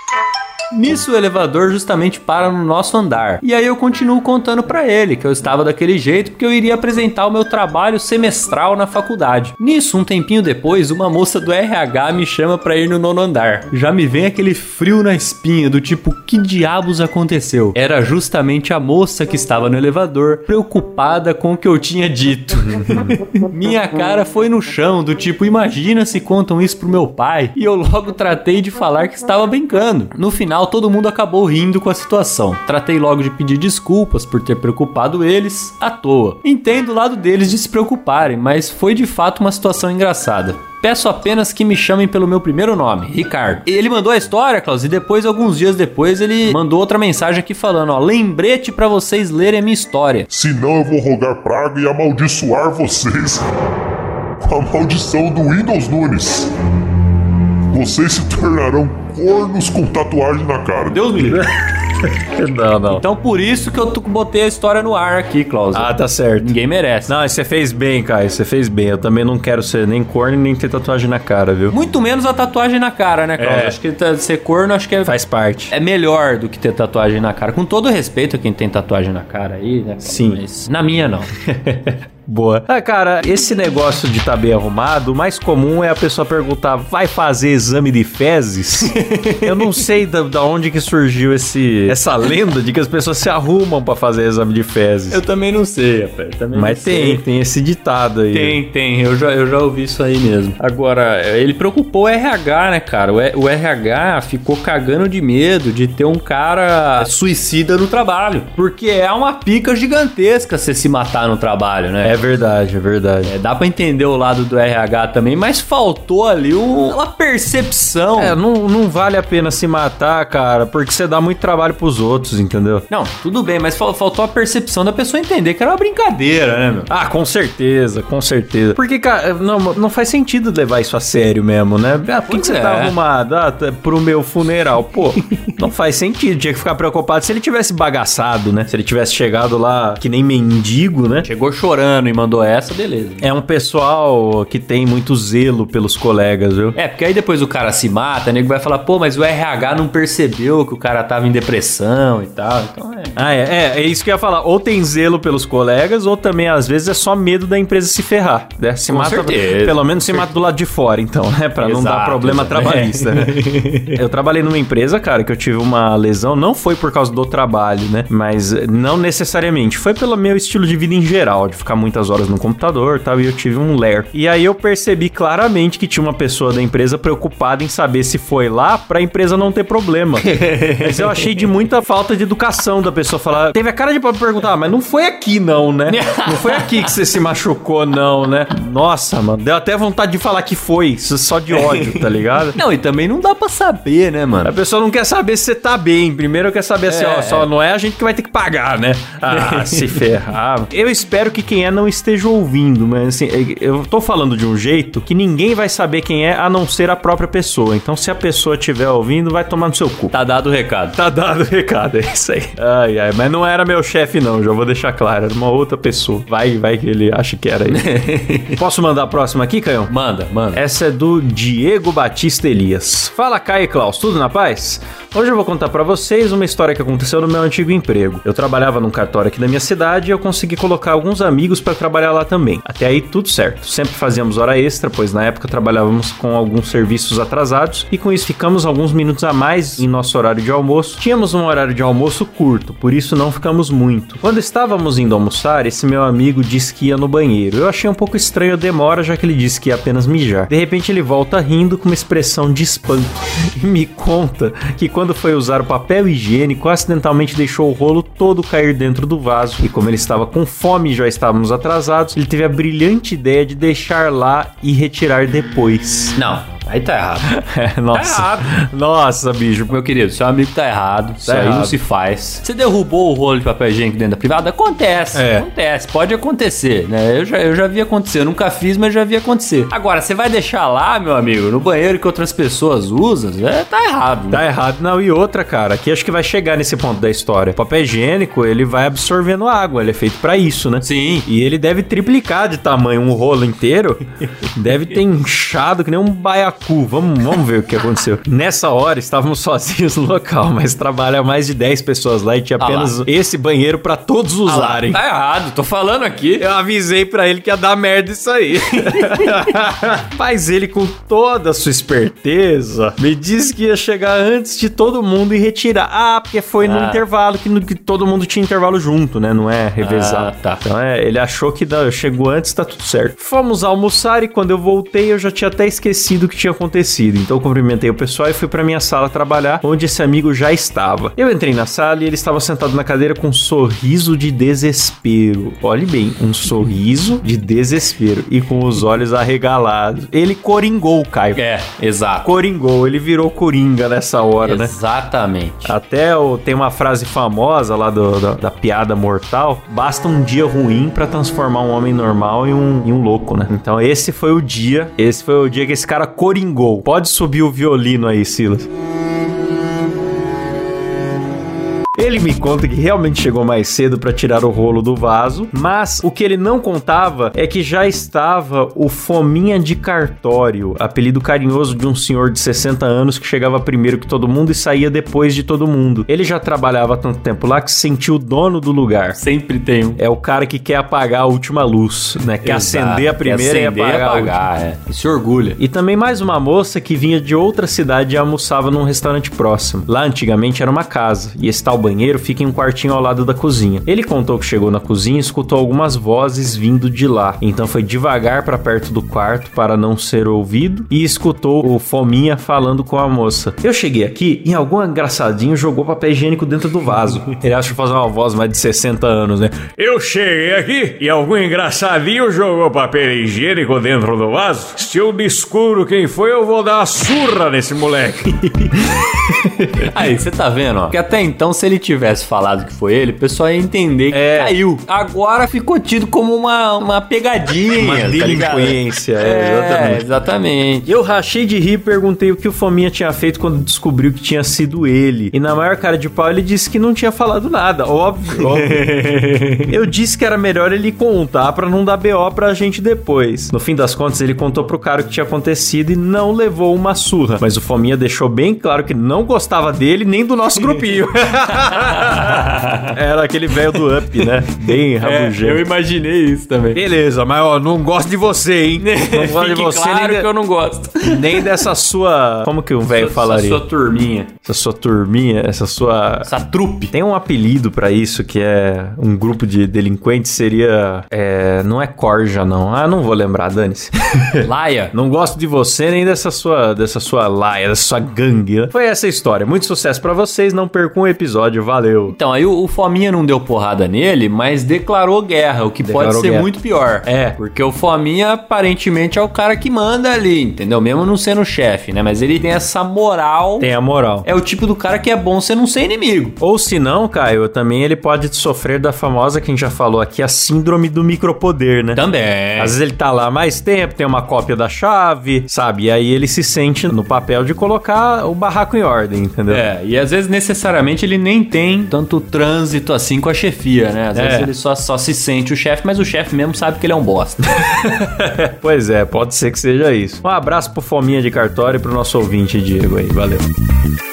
Nisso o elevador justamente para no nosso andar. E aí eu continuo contando pra ele que eu estava daquele jeito porque eu iria apresentar o meu trabalho semestral na faculdade. Nisso, um tempinho depois, uma moça do RH me chama pra ir no nono andar. Já me vem aquele frio na espinha do tipo, que diabos aconteceu? Era justamente a moça que estava no elevador, preocupada com o que eu tinha dito. [laughs] Minha cara foi no chão, do tipo, imagina se contam isso pro meu pai. E eu logo tratei de falar que estava brincando. No final, todo mundo acabou rindo com a situação. Tratei logo de pedir desculpas por ter preocupado eles à toa. Entendo o lado deles de se preocuparem, mas foi de fato uma situação engraçada. Peço apenas que me chamem pelo meu primeiro nome, Ricardo. Ele mandou a história, Klaus, e depois, alguns dias depois, ele mandou outra mensagem aqui falando, ó, lembrete pra vocês lerem a minha história. Senão eu vou rogar praga e amaldiçoar vocês com a maldição do Windows Nunes. Vocês se tornarão cornos com tatuagem na cara. Deus me livre. [laughs] Não, não. Então por isso que eu tu- botei a história no ar aqui, Klaus. Ah, tá certo. Ninguém merece. Não, você fez bem, Caio. Você fez bem. Eu também não quero ser nem corno nem ter tatuagem na cara, viu? Muito menos a tatuagem na cara, né, Klaus? É. Acho que tá- ser corno, acho que é, Faz parte. é melhor do que ter tatuagem na cara. Com todo respeito a quem tem tatuagem na cara aí, né? Klaus? Sim. Mas na minha, não. [laughs] Boa. Ah, cara, esse negócio de estar bem arrumado, o mais comum é a pessoa perguntar: vai fazer exame de fezes? [laughs] Eu não sei da, da onde que surgiu esse, essa lenda de que as pessoas se arrumam pra fazer exame de fezes. Eu também não sei, rapaz. Mas tem, sei. tem esse ditado aí. Tem, tem. Eu já, eu já ouvi isso aí mesmo. Agora, ele preocupou o RH, né, cara? O, o RH ficou cagando de medo de ter um cara suicida no trabalho. Porque é uma pica gigantesca você se matar no trabalho, né? É verdade, é verdade. É, dá pra entender o lado do RH também, mas faltou ali um- uma percepção. É, não, não vale a pena se matar, cara, porque você dá muito trabalho pros outros, entendeu? Não, tudo bem, mas fal- faltou a percepção da pessoa entender que era uma brincadeira, né, meu? Ah, com certeza, com certeza. Porque, cara, não, não faz sentido levar isso a sério mesmo, né? Ah, por que, que você é. tá arrumado? Ah, tá pro meu funeral. Pô, não faz sentido. Tinha que ficar preocupado se ele tivesse bagaçado, né? Se ele tivesse chegado lá que nem mendigo, né? Chegou chorando e mandou essa, beleza. É um pessoal que tem muito zelo pelos colegas, viu? É, porque aí depois o cara se mata, o nego vai falar, pô, mas o RH não percebeu que o cara tava em depressão e tal. Então é. Ah, é, é, é isso que eu ia falar. Ou tem zelo pelos colegas, ou também, às vezes, é só medo da empresa se ferrar. Né? Se Com mata, certeza. pelo menos se mata do lado de fora, então, né? Pra não dar Exato, problema exato. [laughs] trabalhista, né? eu trabalhei numa empresa, cara, que eu tive uma lesão, não foi por causa do trabalho, né? Mas não necessariamente. Foi pelo meu estilo de vida em geral, de ficar muitas horas no computador e tal, e eu tive um ler. E aí eu percebi claramente que tinha uma pessoa da empresa preocupada em saber se foi lá pra empresa não ter problema. [laughs] Mas eu achei de muita falta de educação da pessoa falar. Teve a cara de perguntar, ah, mas não foi aqui não, né? [laughs] Não foi aqui que você se machucou, não, né? Nossa, mano, deu até vontade de falar que foi, só de ódio, tá ligado? Não, e também não dá pra saber, né, A mano? pessoa não quer saber se você tá bem. Primeiro quer saber assim, É. ó, só não é a gente que vai ter que pagar, né? Ah, [laughs] se ferrar. Eu espero que quem é não esteja ouvindo, mas assim, eu tô falando de um jeito que ninguém vai saber quem é a não ser a própria pessoa. Então, se a pessoa estiver ouvindo, vai tomar no seu cu. Tá dado o recado. Tá dado o recado, é isso aí. Ai, ai, mas não era meu chefe, não, já vou deixar claro. Era uma outra pessoa. Vai, vai que ele acha que era aí. [laughs] Posso mandar a próxima aqui, Canhão? Manda, manda. Essa é do Diego Batista Elias. Fala, Caio e Klaus, tudo na paz? Hoje eu vou contar pra vocês uma história que aconteceu no meu antigo emprego. Eu trabalhava num cartório aqui na minha cidade e eu consegui colocar alguns amigos pra trabalhar lá também. Até aí tudo certo. Sempre fazíamos hora extra, pois na época trabalhávamos com alguns serviços atrasados e com isso ficamos alguns minutos a mais em nosso horário de almoço. Tínhamos um horário de almoço curto, por isso não ficamos muito. Quando estávamos indo almoçar, esse meu amigo disse que ia no banheiro. Eu achei um pouco estranho a demora, já que ele disse que ia apenas mijar. De repente ele volta rindo com uma expressão de espanto [laughs] e me conta que quando foi usar o papel higiênico, acidentalmente deixou o rolo todo cair dentro do vaso. E como ele estava com fome e já estávamos atrasados, ele teve a brilhante ideia de deixar lá e retirar depois. Não, aí tá errado. [laughs] É, nossa. Tá errado. Nossa, bicho. Meu querido, seu amigo tá errado. Isso aí errado. não se faz. Você derrubou o rolo de papel higiênico dentro da privada? Acontece. É. Acontece. Pode acontecer, né? Eu já, eu já vi acontecer. Eu nunca fiz, mas já vi acontecer. Agora, você vai deixar lá, meu amigo, no banheiro que outras pessoas usam? É, tá errado. né? Tá errado. Não, e outra, cara, aqui acho que vai chegar nesse ponto da história. O papel higiênico, ele vai absorvendo água, ele é feito pra isso, né? Sim. E ele deve triplicar de tamanho um rolo inteiro. [laughs] deve ter inchado que nem um baiacu. Vamos, vamos ver o que aconteceu. Nessa hora, estávamos sozinhos no local, mas trabalha mais de 10 pessoas lá e tinha Ah apenas esse banheiro pra todos Ah lá, usarem. tá errado. Tô falando aqui. Eu avisei pra ele que ia dar merda isso aí. [laughs] Mas ele, com toda a sua esperteza, me disse que ia chegar antes de todo mundo e retirar. Ah, porque foi no Ah. intervalo, que, no- que todo mundo tinha intervalo junto, né? Não é revezado. Ah, tá. Então é, ele achou que da- chegou antes, tá tudo certo. Fomos almoçar e quando eu voltei, eu já tinha até esquecido o que tinha acontecido. Então eu cumprimentei o pessoal e fui pra minha sala trabalhar, onde esse amigo já estava. Eu entrei na sala e ele estava sentado na cadeira com um sorriso de desespero. Olhe bem, um sorriso de desespero e com os olhos arregalados. Ele coringou, Caio. É, exato. Coringou, ele virou coringa nessa hora, né? Exatamente. Até o- tem uma frase famosa lá do- da, da piada mortal: basta um dia ruim pra transformar um homem normal em um, em um louco, né? Então esse foi o dia, esse foi o dia que esse cara coringou. Pode subir o violino aí, Silas. Ele me conta que realmente chegou mais cedo pra tirar o rolo do vaso, mas o que ele não contava é que já estava o Fominha de Cartório, apelido carinhoso de um senhor de 60 anos que chegava primeiro que todo mundo e saía depois de todo mundo. Ele já trabalhava há tanto tempo lá que se sentiu o dono do lugar. Sempre tem um. É o cara que quer apagar a última luz, né? Quer Exato. acender a primeira Quer e acender apagar, a última. é. E se orgulha. E também mais uma moça que vinha de outra cidade e almoçava num restaurante próximo. Lá antigamente era uma casa, e esse tal banheiro fica em um quartinho ao lado da cozinha. Ele contou que chegou na cozinha e escutou algumas vozes vindo de lá. Então foi devagar para perto do quarto para não ser ouvido e escutou o Fominha falando com a moça. Eu cheguei aqui e algum engraçadinho jogou papel higiênico dentro do vaso. [laughs] Ele acha que fazer uma voz mais de 60 anos, né? Eu cheguei aqui e algum engraçadinho jogou papel higiênico dentro do vaso. Se eu descubro quem foi, eu vou dar uma surra nesse moleque. [laughs] Aí, você tá vendo, ó? Porque até então, se ele tivesse falado que foi ele, o pessoal ia entender que É. caiu. Agora ficou tido como uma, uma pegadinha. Uma tá delinquência, é, É, exatamente. exatamente. Eu rachei de rir e perguntei o que o Fominha tinha feito quando descobriu que tinha sido ele. E na maior cara de pau ele disse que não tinha falado nada. Óbvio, [laughs] óbvio. Eu disse que era melhor ele contar pra não dar BO pra gente depois. No fim das contas, ele contou pro cara o que tinha acontecido e não levou uma surra. Mas o Fominha deixou bem claro que não gostava dele nem do nosso grupinho. [laughs] [laughs] era aquele velho do Up, né? Bem É, rabugento. eu imaginei isso também. Beleza, mas ó, não gosto de você, hein? [laughs] Não gosto de você claro nem, que eu não gosto. nem dessa sua. Como que o velho falaria? Essa sua turminha. Essa sua turminha, essa sua. Essa trupe. Tem um apelido pra isso que é um grupo de delinquentes seria. É, não é corja, não. Ah, não vou lembrar, dane-se. [laughs] Laia. Não gosto de você nem dessa sua, dessa sua laia, dessa sua gangue. né? Foi essa a história. Muito sucesso pra vocês. Não percam o episódio. Valeu. Então, aí o, o Fominha não deu porrada nele, mas declarou guerra, o que Declarou pode ser guerra. muito pior. É. Porque o Fominha aparentemente é o cara que manda ali, entendeu? Mesmo não sendo chefe, né? Mas ele tem essa moral. Tem a moral. É o tipo do cara que é bom você não ser inimigo. Ou se não, Caio, também ele pode sofrer da famosa, que a gente já falou aqui, a síndrome do micropoder, né? Também. Às vezes ele tá lá mais tempo, tem uma cópia da chave, sabe? E aí ele se sente no papel de colocar o barraco em ordem, entendeu? É, e às vezes necessariamente ele nem tem tanto trânsito assim com a chefia, né? Às É. vezes ele só, só se sente o chefe, mas o chefe mesmo sabe que ele é um bosta. [laughs] pois é, pode ser que seja isso. Um abraço pro Fominha de Cartório e pro nosso ouvinte, Diego aí. Valeu.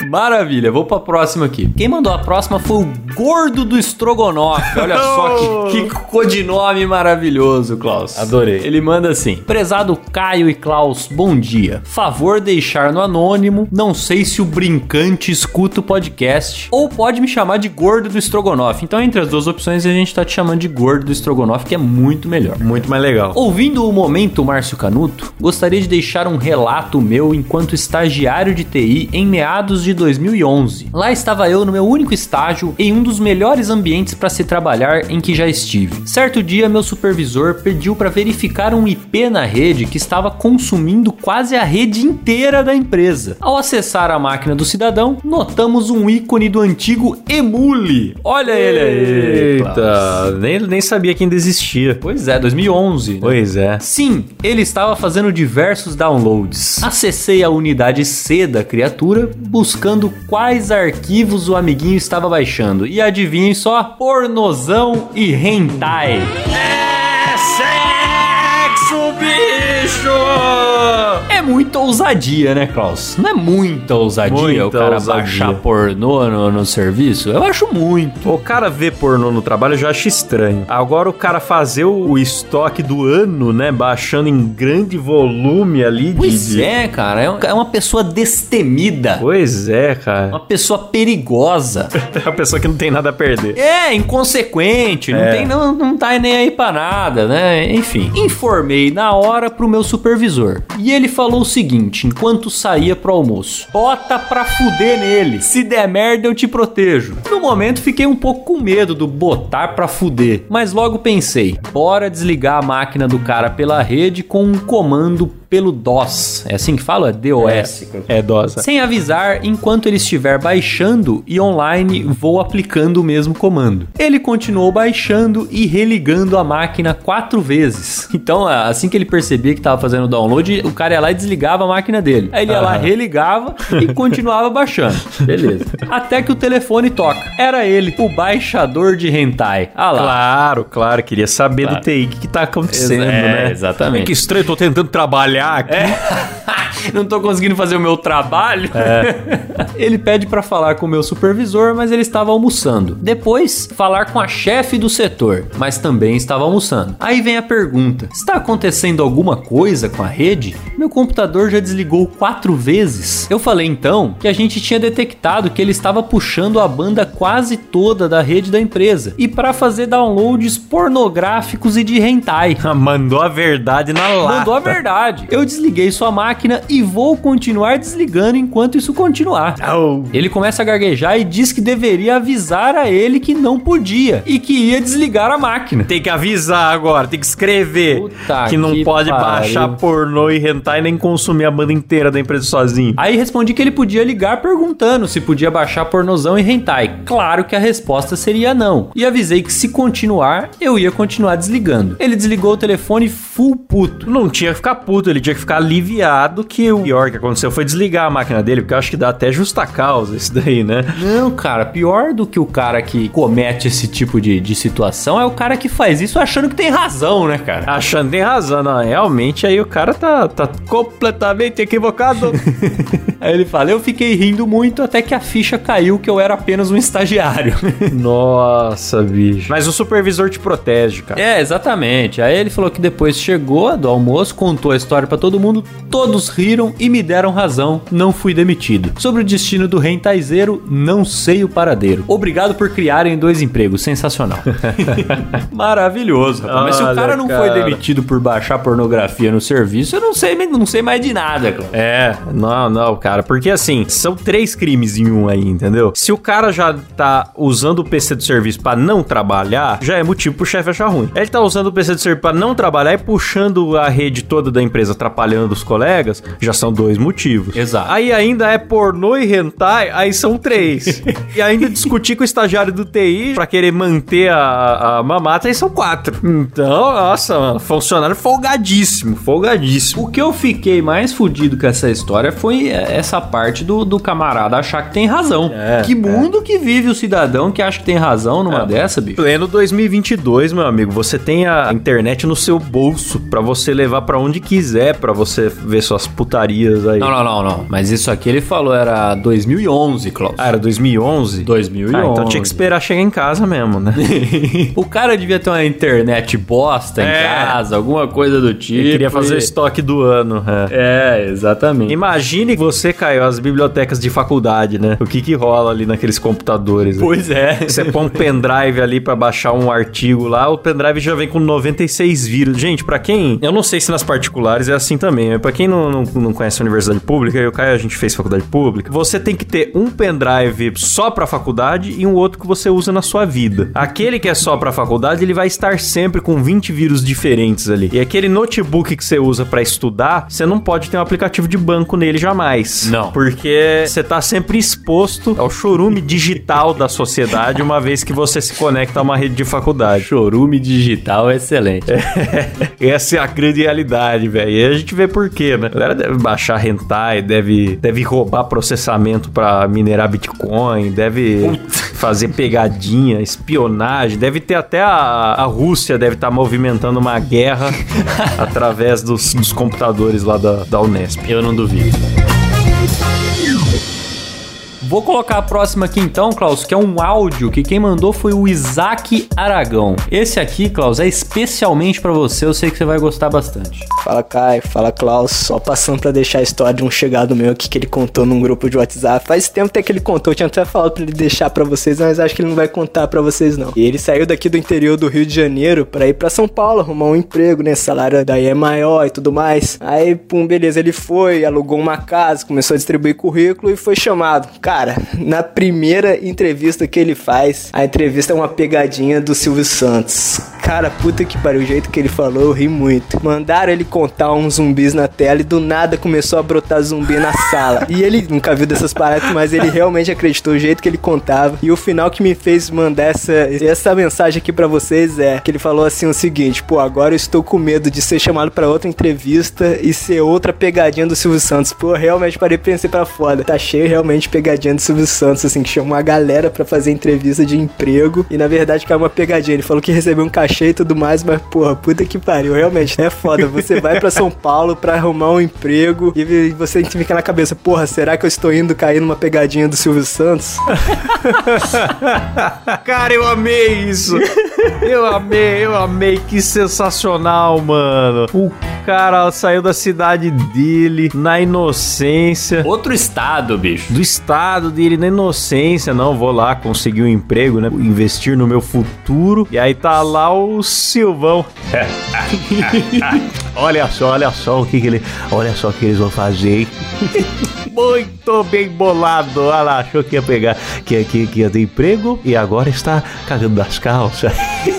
Maravilha, vou pra próxima aqui. Quem mandou a próxima foi o Gordo do Estrogonofe. Olha só [laughs] que, que codinome maravilhoso, Klaus. Adorei. Ele manda assim: Prezado Caio e Klaus, bom dia. Favor deixar no anônimo. Não sei se o brincante escuta o podcast ou pode me chamar de Gordo do Estrogonofe. Então, entre as duas opções, a gente tá te chamando de Gordo do Estrogonofe, que é muito melhor. Muito mais legal. Ouvindo o momento Márcio Canuto, gostaria de deixar um relato meu enquanto estagiário de TI em meados de 2011. Lá estava eu no meu único estágio em um dos melhores ambientes para se trabalhar em que já estive. Certo dia, meu supervisor pediu para verificar um IP na rede que estava consumindo quase a rede inteira da empresa. Ao acessar a máquina do cidadão, notamos um ícone do antigo Emule. Olha ele aí. Klaus. Eita, nem, nem sabia que ainda existia. Pois é, 2011. né? Pois é. Sim, ele estava fazendo diversos downloads. Acessei a unidade C da criatura, buscando quais arquivos o amiguinho estava baixando. E adivinhem só, pornozão e hentai. É muita ousadia, né, Klaus? Não é muita ousadia Muita o cara ousadia. baixar pornô no, no serviço? Eu acho muito. O cara ver pornô no trabalho eu já acho estranho. Agora o cara fazer o, estoque do ano, né? Baixando em grande volume ali de. Pois é, cara. É é uma pessoa destemida. Pois é, cara. Uma pessoa perigosa. [laughs] É uma pessoa que não tem nada a perder. É, inconsequente, não, É. tem, não, não tá nem aí pra nada, né? Enfim, informei na hora pro meu supervisor. E ele falou o seguinte, enquanto saía pro almoço: Bota pra fuder nele. Se der merda, eu te protejo. No momento, fiquei um pouco com medo do botar pra fuder. Mas logo pensei: bora desligar a máquina do cara pela rede com um comando pelo DOS. É assim que fala? DOS. É dosa. Sem avisar, enquanto ele estiver baixando e online, vou aplicando o mesmo comando. Ele continuou baixando e religando a máquina quatro vezes. Então, assim que ele percebia que estava fazendo o download, o cara ia lá e desligava a máquina dele. Aí ele ia lá, religava e [laughs] continuava baixando. Beleza. Até que o telefone toca. Era ele, o baixador de hentai. Ah lá. Claro, claro, queria saber Claro. do TI o que, que tá acontecendo, É, né? exatamente. É que estranho, tô tentando trabalhar aqui. [laughs] Não tô conseguindo fazer o meu trabalho. [laughs] ele pede pra falar com o meu supervisor, mas ele estava almoçando. Depois, falar com a chefe do setor, mas também estava almoçando. Aí vem a pergunta: está acontecendo alguma coisa com a rede? Meu computador já desligou quatro vezes. Eu falei então que a gente tinha detectado que ele estava puxando a banda quase toda da rede da empresa e para fazer downloads pornográficos e de hentai. [laughs] Mandou a verdade na lata. Mandou a verdade. Eu desliguei sua máquina e vou continuar desligando enquanto isso continuar. Au. Ele começa a gaguejar e diz que deveria avisar a ele que não podia e que ia desligar a máquina. Tem que avisar agora, tem que escrever Puta que não que pode pariu. baixar pornô e hentai nem consumir a banda inteira da empresa sozinho. Aí respondi que ele podia ligar perguntando se podia baixar pornozão e hentai. Claro que a resposta seria não. E avisei que se continuar, eu ia continuar desligando. Ele desligou o telefone full puto. Não tinha que ficar puto, ele tinha que ficar aliviado que o pior que aconteceu foi desligar a máquina dele, porque eu acho que dá até justa causa isso daí, né? Não, cara, pior do que o cara que comete esse tipo de, de situação é o cara que faz isso achando que tem razão, né, cara? Achando tem razão, não, realmente aí o cara tá, tá completamente equivocado. [laughs] Aí ele fala: Eu fiquei rindo muito até que a ficha caiu que eu era apenas um estagiário. [laughs] Nossa, bicho. Mas o supervisor te protege, cara. é, exatamente. Aí ele falou que depois chegou do almoço, contou a história pra todo mundo, todos riram e me deram razão, não fui demitido. Sobre o destino do rentaizeiro, não sei o paradeiro. Obrigado por criarem dois empregos, sensacional. [laughs] Maravilhoso, rapaz. Mas se o cara não foi cara. demitido por baixar pornografia no serviço, eu não sei, não sei mais de nada, cara. É, não, não, cara, porque assim, são três crimes em um aí, entendeu? Se o cara já tá usando o PC do serviço pra não trabalhar, já é motivo pro chefe achar ruim. Ele tá usando o PC do serviço pra não trabalhar e puxando a rede toda da empresa, atrapalhando os colegas, já são dois motivos. Exato. Aí ainda é pornô e hentai, aí são três. [laughs] e ainda discutir com o estagiário do TI pra querer manter a, a mamata, aí são quatro. Então, nossa, mano, funcionário folgadíssimo, folgadíssimo. O que eu fiquei mais fudido com essa história foi é, essa parte do, do camarada achar que tem razão. É, que mundo que vive o cidadão que acha que tem razão numa É. dessa, bicho? Pleno 2022, meu amigo, você tem a internet no seu bolso pra você levar pra onde quiser, pra você ver suas putarias aí. Não, não, não, não. Mas isso aqui ele falou era 2011, Klaus. Ah, era 2011? 2011. Ah, então tinha que esperar chegar em casa mesmo, né? [laughs] o cara devia ter uma internet bosta em É. casa, alguma coisa do tipo. Ele queria fazer o e- estoque do ano. É. É, exatamente. Imagine você caiu as bibliotecas de faculdade, né? O que que rola ali naqueles computadores? né? Pois é. Você põe um pendrive ali pra baixar um artigo lá, o pendrive já vem com 96 vírus. Gente, pra quem. Eu não sei se nas particulares é assim também, mas pra quem não, não, não conhece a universidade pública, eu Caio, a gente fez faculdade pública, você tem que ter um pendrive só pra faculdade e um outro que você usa na sua vida. Aquele que é só pra faculdade, ele vai estar sempre com 20 vírus diferentes ali. E aquele notebook que você usa pra estudar, você não pode ter um aplicativo de banco nele jamais. Não. Porque você tá sempre exposto ao chorume digital da sociedade, uma vez que você se conecta a uma rede de faculdade. Chorume digital é excelente. [laughs] Essa é a grande realidade, velho. E a gente vê por quê, né? A galera deve baixar hentai, deve, deve roubar processamento pra minerar Bitcoin, deve fazer pegadinha, espionagem, deve ter até a, a Rússia deve estar movimentando uma guerra [laughs] através dos, dos computadores lá da, da Unesp. Eu não duvido. Vou colocar a próxima aqui então, Klaus, que é um áudio que quem mandou foi o Isaac Aragão. Esse aqui, Klaus, é especialmente pra você, eu sei que você vai gostar bastante. Fala Caio, fala Klaus, só passando pra deixar a história de um chegado meu aqui que ele contou num grupo de WhatsApp. Faz tempo até que ele contou, eu tinha até falado pra ele deixar pra vocês, mas acho que ele não vai contar pra vocês não. E ele saiu daqui do interior do Rio de Janeiro pra ir pra São Paulo arrumar um emprego, né? Salário daí é maior e tudo mais. Aí, pum, beleza, ele foi, alugou uma casa, começou a distribuir currículo e foi chamado. Cara, na primeira entrevista que ele faz, a entrevista é uma pegadinha do Silvio Santos. Cara, puta que pariu, o jeito que ele falou, eu ri muito. Mandaram ele contar uns zumbis na tela e do nada começou a brotar zumbi na sala. E ele nunca viu dessas paradas, mas ele realmente acreditou o jeito que ele contava. E o final que me fez mandar essa, essa mensagem aqui para vocês é que ele falou assim o seguinte: pô, agora eu estou com medo de ser chamado para outra entrevista e ser outra pegadinha do Silvio Santos. Pô, realmente parei pensei pra foda. Tá cheio realmente pegadinha do Silvio Santos, assim, que chama uma galera para fazer entrevista de emprego. E na verdade, caiu uma pegadinha. Ele falou que recebeu um cachê e tudo mais, mas, porra, puta que pariu. Realmente, é foda. Você vai para São Paulo para arrumar um emprego e você fica na cabeça, porra, será que eu estou indo cair numa pegadinha do Silvio Santos? [laughs] Cara, eu amei isso. Eu amei, eu amei. Que sensacional, mano. O cara saiu da cidade dele na inocência. Outro estado, bicho. Do estado dele na inocência. Não, vou lá conseguir um emprego, né? Investir no meu futuro. E aí tá lá o Silvão. [laughs] [laughs] olha só, olha só o que, que ele. Olha só o que eles vão fazer. [laughs] Muito bem bolado. Olha lá, achou que ia pegar, que, que, que ia ter emprego e agora está cagando das calças.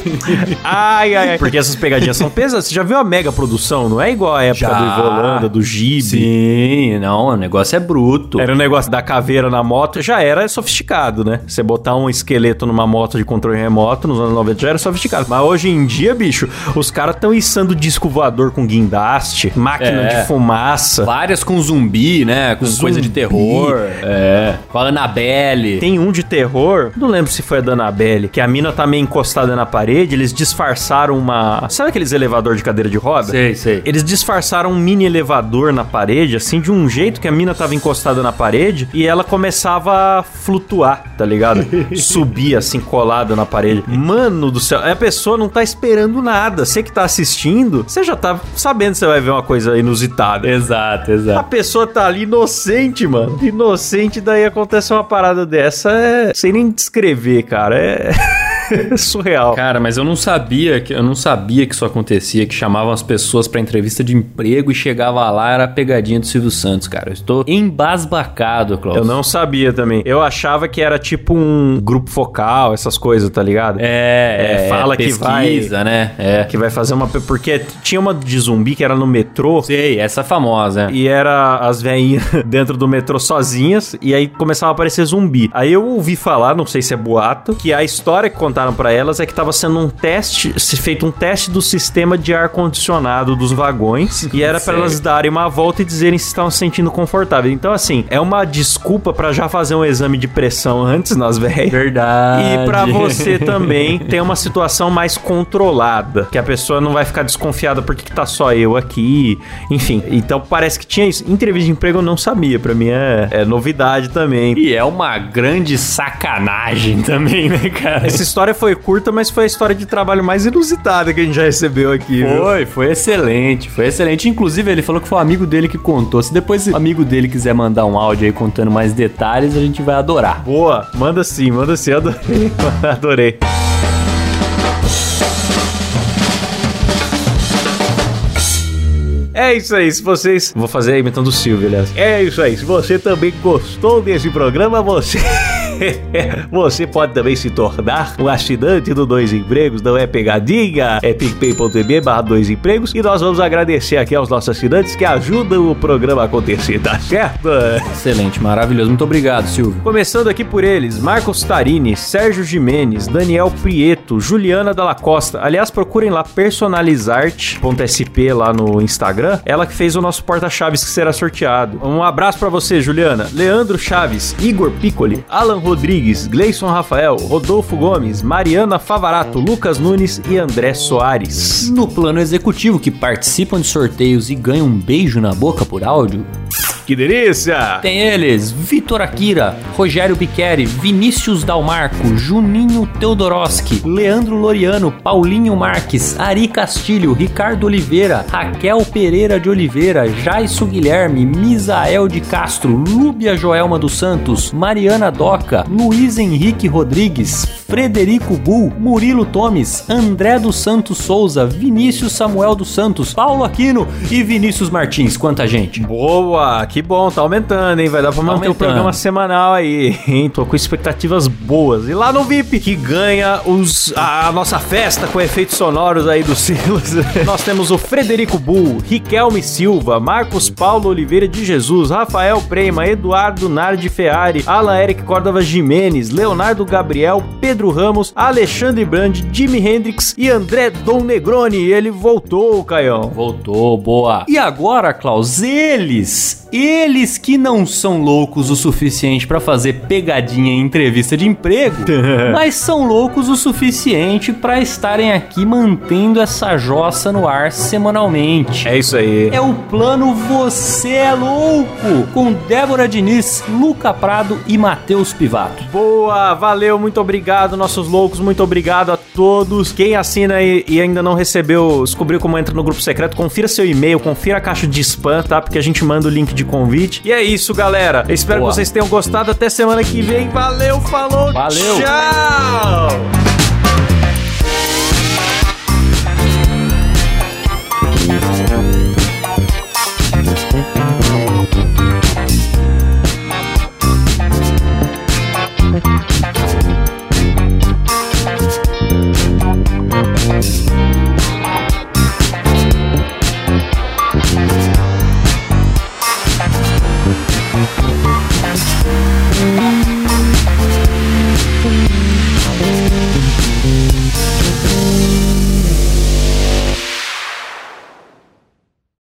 [laughs] ai, ai, ai. Porque essas pegadinhas são pesadas. Você já viu a mega produção? Não é igual a época Já. do Ivolanda, do Gibi. Sim, não, o negócio é bruto. Era o negócio da caveira na moto, já era sofisticado, né? Você botar um esqueleto numa moto de controle remoto nos anos 90 já era sofisticado. Mas hoje em dia, bicho, os caras estão içando disco voador com guindaste, máquina É. de fumaça. Várias com zumbi, né? Com coisa de Zumbi. terror. É. Com a Annabelle. Tem um de terror, não lembro se foi a da Annabelle, que a mina tá meio encostada na parede, eles disfarçaram uma... Sabe aqueles elevador de cadeira de roda? Sei, sei. Eles disfarçaram um mini elevador na parede, assim, de um jeito que a mina tava encostada na parede e ela começava a flutuar, tá ligado? [laughs] Subir, assim, colada na parede. Mano do céu, a pessoa não tá esperando nada. Você que tá assistindo, você já tá sabendo que você vai ver uma coisa inusitada. Exato, A exato. pessoa tá ali inocente, mano. Inocente, daí acontece uma parada dessa, é. Sem nem descrever, cara. É. [laughs] [laughs] surreal. Cara, mas eu não sabia que eu não sabia que isso acontecia, que chamavam as pessoas pra entrevista de emprego e chegava lá era a pegadinha do Silvio Santos, cara. Eu estou embasbacado, Klaus. Eu não sabia também. Eu achava que era tipo um grupo focal, essas coisas, tá ligado? É, É, fala que vai- né? É. Que vai fazer uma. Porque tinha uma de zumbi que era no metrô. Sei, essa famosa. E era as velhinhas [laughs] dentro do metrô sozinhas, e aí começava a aparecer zumbi. Aí eu ouvi falar, não sei se é boato, que a história que contaram pra elas é que tava sendo um teste, se feito um teste do sistema de ar condicionado dos vagões, e era pra Certo. elas darem uma volta e dizerem se estavam se sentindo confortáveis. Então assim, é uma desculpa pra já fazer um exame de pressão antes nas velhas. Verdade. E pra você [laughs] também ter uma situação mais controlada, que a pessoa não vai ficar desconfiada porque que tá só eu aqui, enfim. Então parece que tinha isso. Entrevista de emprego eu não sabia, pra mim é, é novidade também. E é uma grande sacanagem também, né, cara? Essa história foi curta, mas foi a história de trabalho mais inusitada que a gente já recebeu aqui, viu? Foi, foi excelente, foi excelente. Inclusive, ele falou que foi um amigo dele que contou. Se depois o amigo dele quiser mandar um áudio aí contando mais detalhes, a gente vai adorar. Boa, manda sim, manda sim, adorei. [laughs] adorei. É isso aí, se vocês. Vou fazer imitando o Silvio, aliás. É isso aí, se você também gostou desse programa, você. [laughs] [laughs] você pode também se tornar um assinante do Dois Empregos, não é pegadinha, é picpay.me barra Dois Empregos e nós vamos agradecer aqui aos nossos assinantes que ajudam o programa a acontecer, tá certo? Excelente, maravilhoso. Muito obrigado, Silvio. Começando aqui por eles, Marcos Tarini, Sérgio Jimenez, Daniel Prieto, Juliana Dalla Costa. Aliás, procurem lá personalizarte.sp lá no Instagram. Ela que fez o nosso porta-chaves que será sorteado. Um abraço pra você, Juliana. Leandro Chaves, Igor Piccoli, Alan Rodrigues, Gleison Rafael, Rodolfo Gomes, Mariana Favarato, Lucas Nunes e André Soares. No plano executivo, que participam de sorteios e ganham um beijo na boca por áudio, Que delícia! tem eles: Vitor Akira, Rogério Biqueri, Vinícius Dalmarco, Juninho Teodoroski, Leandro Loriano, Paulinho Marques, Ari Castilho, Ricardo Oliveira, Raquel Pereira de Oliveira, Jaisso Guilherme, Misael de Castro, Lúbia Joelma dos Santos, Mariana Doca, Luiz Henrique Rodrigues, Frederico Bull, Murilo Tomes, André dos Santos Souza, Vinícius Samuel dos Santos, Paulo Aquino e Vinícius Martins. Quanta gente. Boa, que bom, tá aumentando, hein? Vai dar pra manter o aumentando. programa semanal aí, hein? Tô com expectativas boas. E lá no VIP, que ganha os, a, a nossa festa com efeitos sonoros aí do [laughs] Silas, nós temos o Frederico Bull, Riquelme Silva, Marcos Paulo Oliveira de Jesus, Rafael Prema, Eduardo Nardi Ferrari, Alan Eric Córdova Jimenez, Leonardo Gabriel, Pedro Ramos, Alexandre Brand, Jimi Hendrix e André Dom Negroni. Ele voltou, Caião. Voltou, boa. E agora, Klaus, eles, eles que não são loucos o suficiente pra fazer pegadinha em entrevista de emprego, [laughs] mas são loucos o suficiente pra estarem aqui mantendo essa jossa no ar semanalmente. É isso aí. É o plano Você é Louco, com Débora Diniz, Luca Prado e Matheus Boa, valeu, muito obrigado, nossos loucos, muito obrigado a todos. Quem assina e, e ainda não recebeu, descobriu como entra no grupo secreto, confira seu e-mail, confira a caixa de spam, tá? Porque a gente manda o link de convite. E é isso, galera. Eu espero Boa. que vocês tenham gostado. Até semana que vem. Valeu, falou, Valeu. tchau!